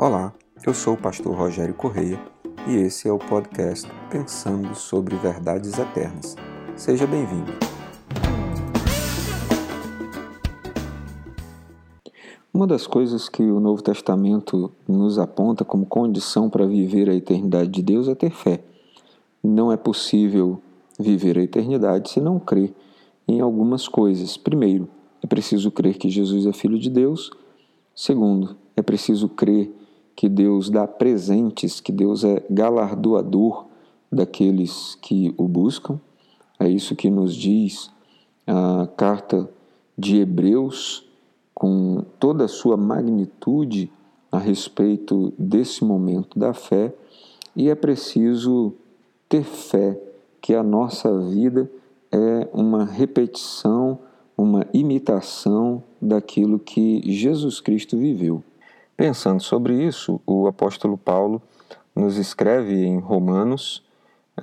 Olá, eu sou o pastor Rogério Correia e esse é o podcast Pensando sobre Verdades Eternas. Seja bem-vindo. Uma das coisas que o Novo Testamento nos aponta como condição para viver a eternidade de Deus é ter fé. Não é possível viver a eternidade se não crer em algumas coisas. Primeiro, é preciso crer que Jesus é Filho de Deus. Segundo, é preciso crer que Deus dá presentes, que Deus é galardoador daqueles que o buscam. É isso que nos diz a carta de Hebreus, com toda a sua magnitude a respeito desse momento da fé, e é preciso ter fé que a nossa vida é uma repetição, uma imitação daquilo que Jesus Cristo viveu. Pensando sobre isso, o apóstolo Paulo nos escreve em Romanos,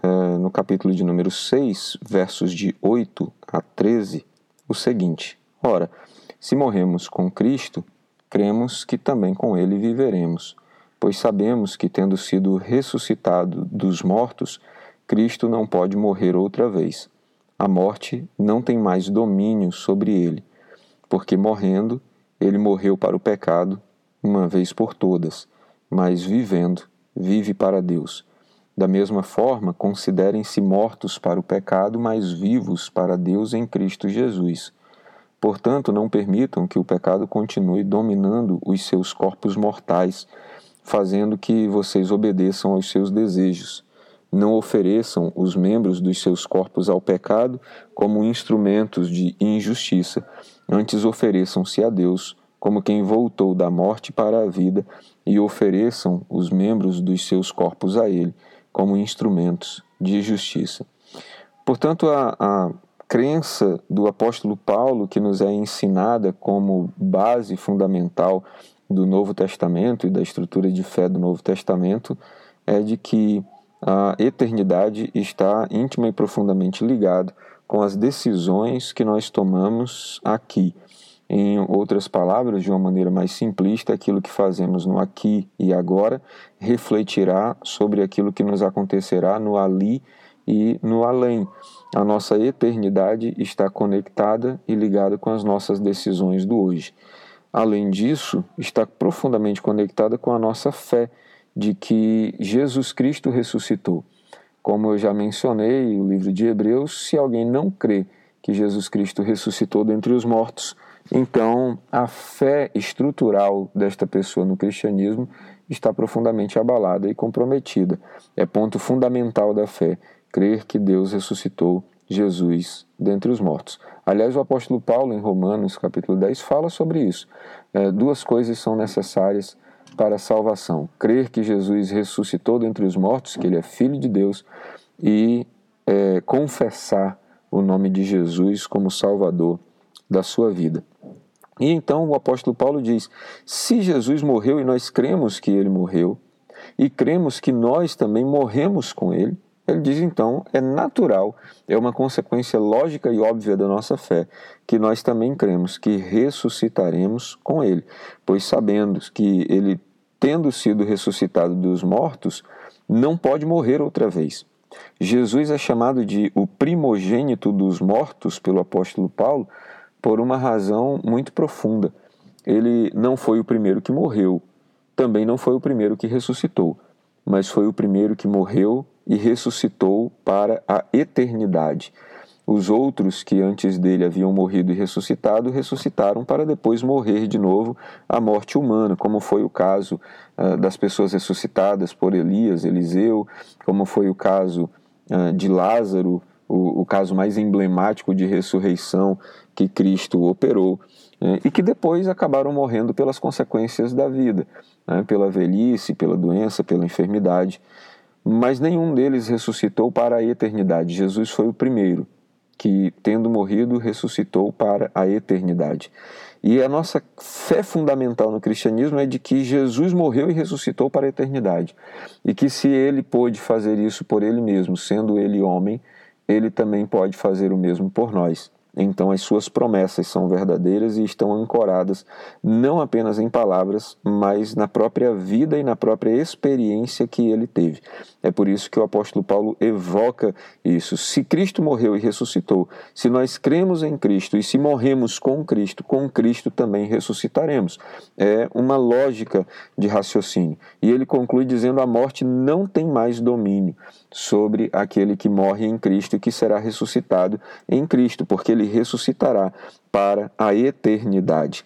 eh, no capítulo de número 6, versos de 8 a 13, o seguinte: Ora, se morremos com Cristo, cremos que também com ele viveremos, pois sabemos que, tendo sido ressuscitado dos mortos, Cristo não pode morrer outra vez. A morte não tem mais domínio sobre ele, porque morrendo, ele morreu para o pecado uma vez por todas, mas vivendo, vive para Deus. Da mesma forma, considerem-se mortos para o pecado, mas vivos para Deus em Cristo Jesus. Portanto, não permitam que o pecado continue dominando os seus corpos mortais, fazendo que vocês obedeçam aos seus desejos. Não ofereçam os membros dos seus corpos ao pecado como instrumentos de injustiça, antes ofereçam-se a Deus como quem voltou da morte para a vida, e ofereçam os membros dos seus corpos a ele, como instrumentos de justiça. Portanto, a, a crença do apóstolo Paulo, que nos é ensinada como base fundamental do Novo Testamento e da estrutura de fé do Novo Testamento, é de que a eternidade está íntima e profundamente ligada com as decisões que nós tomamos aqui em outras palavras, de uma maneira mais simplista, aquilo que fazemos no aqui e agora refletirá sobre aquilo que nos acontecerá no ali e no além. A nossa eternidade está conectada e ligada com as nossas decisões do hoje. Além disso, está profundamente conectada com a nossa fé de que Jesus Cristo ressuscitou. Como eu já mencionei, o livro de Hebreus, se alguém não crê que Jesus Cristo ressuscitou dentre os mortos, então, a fé estrutural desta pessoa no cristianismo está profundamente abalada e comprometida. É ponto fundamental da fé crer que Deus ressuscitou Jesus dentre os mortos. Aliás, o apóstolo Paulo, em Romanos, capítulo 10, fala sobre isso. É, duas coisas são necessárias para a salvação: crer que Jesus ressuscitou dentre os mortos, que ele é filho de Deus, e é, confessar o nome de Jesus como Salvador da sua vida. E então o apóstolo Paulo diz: se Jesus morreu e nós cremos que ele morreu, e cremos que nós também morremos com ele, ele diz então: é natural, é uma consequência lógica e óbvia da nossa fé, que nós também cremos que ressuscitaremos com ele, pois sabendo que ele, tendo sido ressuscitado dos mortos, não pode morrer outra vez. Jesus é chamado de o primogênito dos mortos pelo apóstolo Paulo, por uma razão muito profunda. Ele não foi o primeiro que morreu, também não foi o primeiro que ressuscitou, mas foi o primeiro que morreu e ressuscitou para a eternidade. Os outros que antes dele haviam morrido e ressuscitado, ressuscitaram para depois morrer de novo a morte humana, como foi o caso uh, das pessoas ressuscitadas por Elias, Eliseu, como foi o caso uh, de Lázaro, o, o caso mais emblemático de ressurreição que Cristo operou né, e que depois acabaram morrendo pelas consequências da vida, né, pela velhice, pela doença, pela enfermidade. Mas nenhum deles ressuscitou para a eternidade. Jesus foi o primeiro que, tendo morrido, ressuscitou para a eternidade. E a nossa fé fundamental no cristianismo é de que Jesus morreu e ressuscitou para a eternidade. E que se ele pôde fazer isso por ele mesmo, sendo ele homem, ele também pode fazer o mesmo por nós. Então as suas promessas são verdadeiras e estão ancoradas não apenas em palavras, mas na própria vida e na própria experiência que ele teve. É por isso que o apóstolo Paulo evoca isso. Se Cristo morreu e ressuscitou, se nós cremos em Cristo e se morremos com Cristo, com Cristo também ressuscitaremos. É uma lógica de raciocínio. E ele conclui dizendo: a morte não tem mais domínio sobre aquele que morre em Cristo e que será ressuscitado em Cristo, porque ele ressuscitará para a eternidade.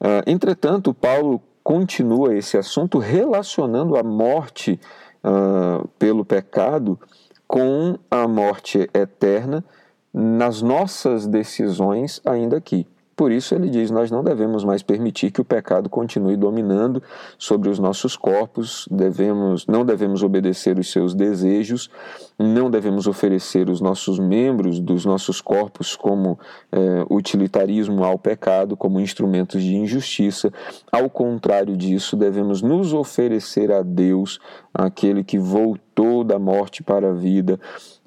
Uh, entretanto, Paulo continua esse assunto relacionando a morte uh, pelo pecado com a morte eterna nas nossas decisões ainda aqui. Por isso ele diz: nós não devemos mais permitir que o pecado continue dominando sobre os nossos corpos, devemos, não devemos obedecer os seus desejos, não devemos oferecer os nossos membros dos nossos corpos como é, utilitarismo ao pecado, como instrumentos de injustiça. Ao contrário disso, devemos nos oferecer a Deus, aquele que voltou da morte para a vida,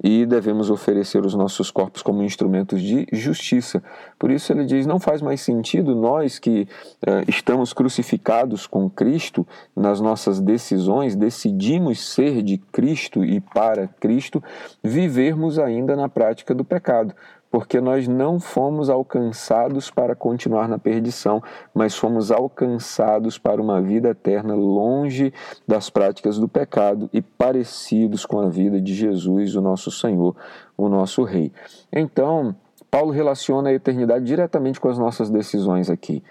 e devemos oferecer os nossos corpos como instrumentos de justiça. Por isso ele diz: não faz mais sentido nós que é, estamos crucificados com Cristo nas nossas decisões, decidimos ser de Cristo e para Cristo, vivermos ainda na prática do pecado, porque nós não fomos alcançados para continuar na perdição, mas fomos alcançados para uma vida eterna longe das práticas do pecado e parecidos com a vida de Jesus, o nosso Senhor, o nosso Rei. Então, Paulo relaciona a eternidade diretamente com as nossas decisões aqui.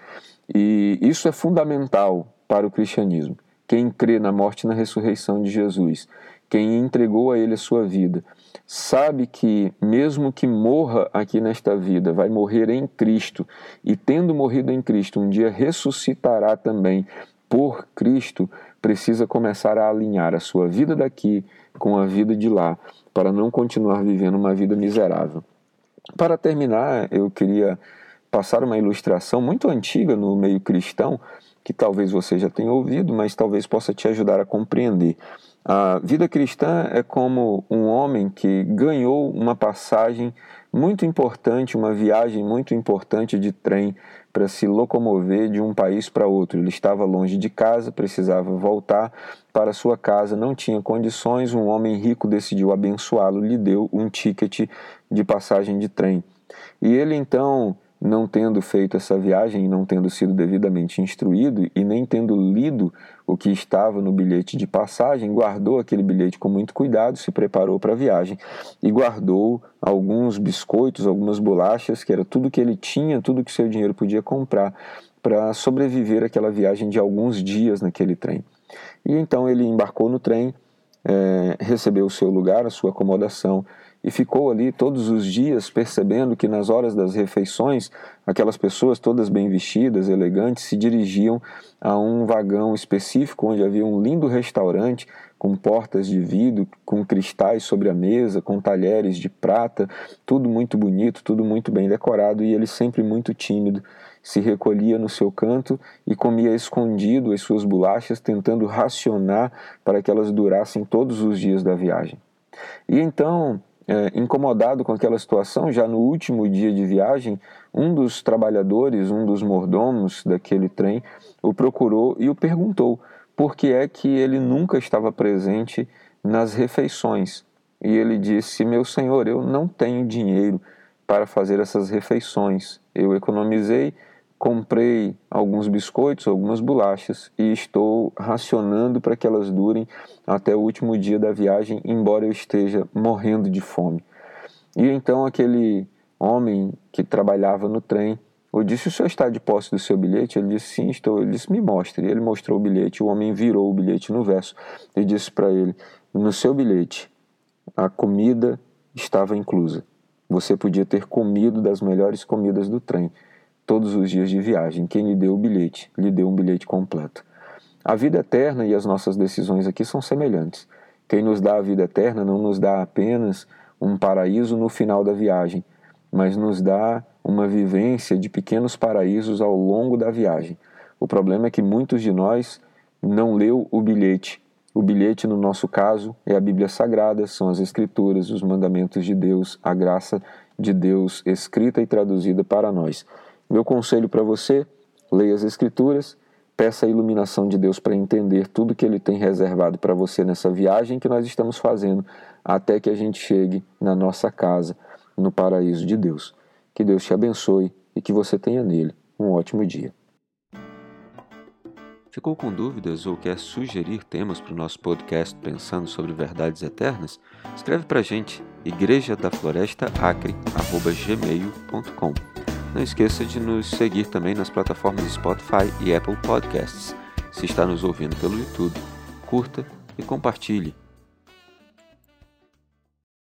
E isso é fundamental para o cristianismo. Quem crê na morte e na ressurreição de Jesus quem entregou a Ele a sua vida, sabe que, mesmo que morra aqui nesta vida, vai morrer em Cristo, e tendo morrido em Cristo, um dia ressuscitará também por Cristo, precisa começar a alinhar a sua vida daqui com a vida de lá, para não continuar vivendo uma vida miserável. Para terminar, eu queria passar uma ilustração muito antiga no meio cristão, que talvez você já tenha ouvido, mas talvez possa te ajudar a compreender. A vida cristã é como um homem que ganhou uma passagem muito importante, uma viagem muito importante de trem para se locomover de um país para outro. Ele estava longe de casa, precisava voltar para sua casa, não tinha condições. Um homem rico decidiu abençoá-lo, lhe deu um ticket de passagem de trem. E ele então não tendo feito essa viagem, não tendo sido devidamente instruído e nem tendo lido o que estava no bilhete de passagem, guardou aquele bilhete com muito cuidado, se preparou para a viagem e guardou alguns biscoitos, algumas bolachas, que era tudo que ele tinha, tudo que seu dinheiro podia comprar para sobreviver aquela viagem de alguns dias naquele trem. E então ele embarcou no trem, é, recebeu o seu lugar, a sua acomodação e ficou ali todos os dias percebendo que nas horas das refeições aquelas pessoas todas bem vestidas, elegantes, se dirigiam a um vagão específico onde havia um lindo restaurante com portas de vidro, com cristais sobre a mesa, com talheres de prata, tudo muito bonito, tudo muito bem decorado e ele sempre muito tímido se recolhia no seu canto e comia escondido as suas bolachas, tentando racionar para que elas durassem todos os dias da viagem. E então é, incomodado com aquela situação, já no último dia de viagem, um dos trabalhadores, um dos mordomos daquele trem, o procurou e o perguntou por que é que ele nunca estava presente nas refeições. E ele disse: Meu senhor, eu não tenho dinheiro para fazer essas refeições. Eu economizei comprei alguns biscoitos, algumas bolachas e estou racionando para que elas durem até o último dia da viagem, embora eu esteja morrendo de fome. E então aquele homem que trabalhava no trem, eu disse: O senhor está de posse do seu bilhete? Ele disse: Sim, estou. Ele disse: Me mostre. Ele mostrou o bilhete. O homem virou o bilhete no verso e disse para ele: No seu bilhete, a comida estava inclusa. Você podia ter comido das melhores comidas do trem todos os dias de viagem. Quem lhe deu o bilhete, lhe deu um bilhete completo. A vida eterna e as nossas decisões aqui são semelhantes. Quem nos dá a vida eterna não nos dá apenas um paraíso no final da viagem, mas nos dá uma vivência de pequenos paraísos ao longo da viagem. O problema é que muitos de nós não leu o bilhete, O bilhete, no nosso caso, é a Bíblia Sagrada, são as Escrituras, os mandamentos de Deus, a graça de Deus escrita e traduzida para nós. Meu conselho para você: leia as Escrituras, peça a iluminação de Deus para entender tudo que Ele tem reservado para você nessa viagem que nós estamos fazendo até que a gente chegue na nossa casa, no paraíso de Deus. Que Deus te abençoe e que você tenha nele um ótimo dia. Ficou com dúvidas ou quer sugerir temas para o nosso podcast Pensando sobre Verdades Eternas? Escreve para a gente, igreja da floresta acre@gmail.com. Não esqueça de nos seguir também nas plataformas Spotify e Apple Podcasts. Se está nos ouvindo pelo YouTube, curta e compartilhe.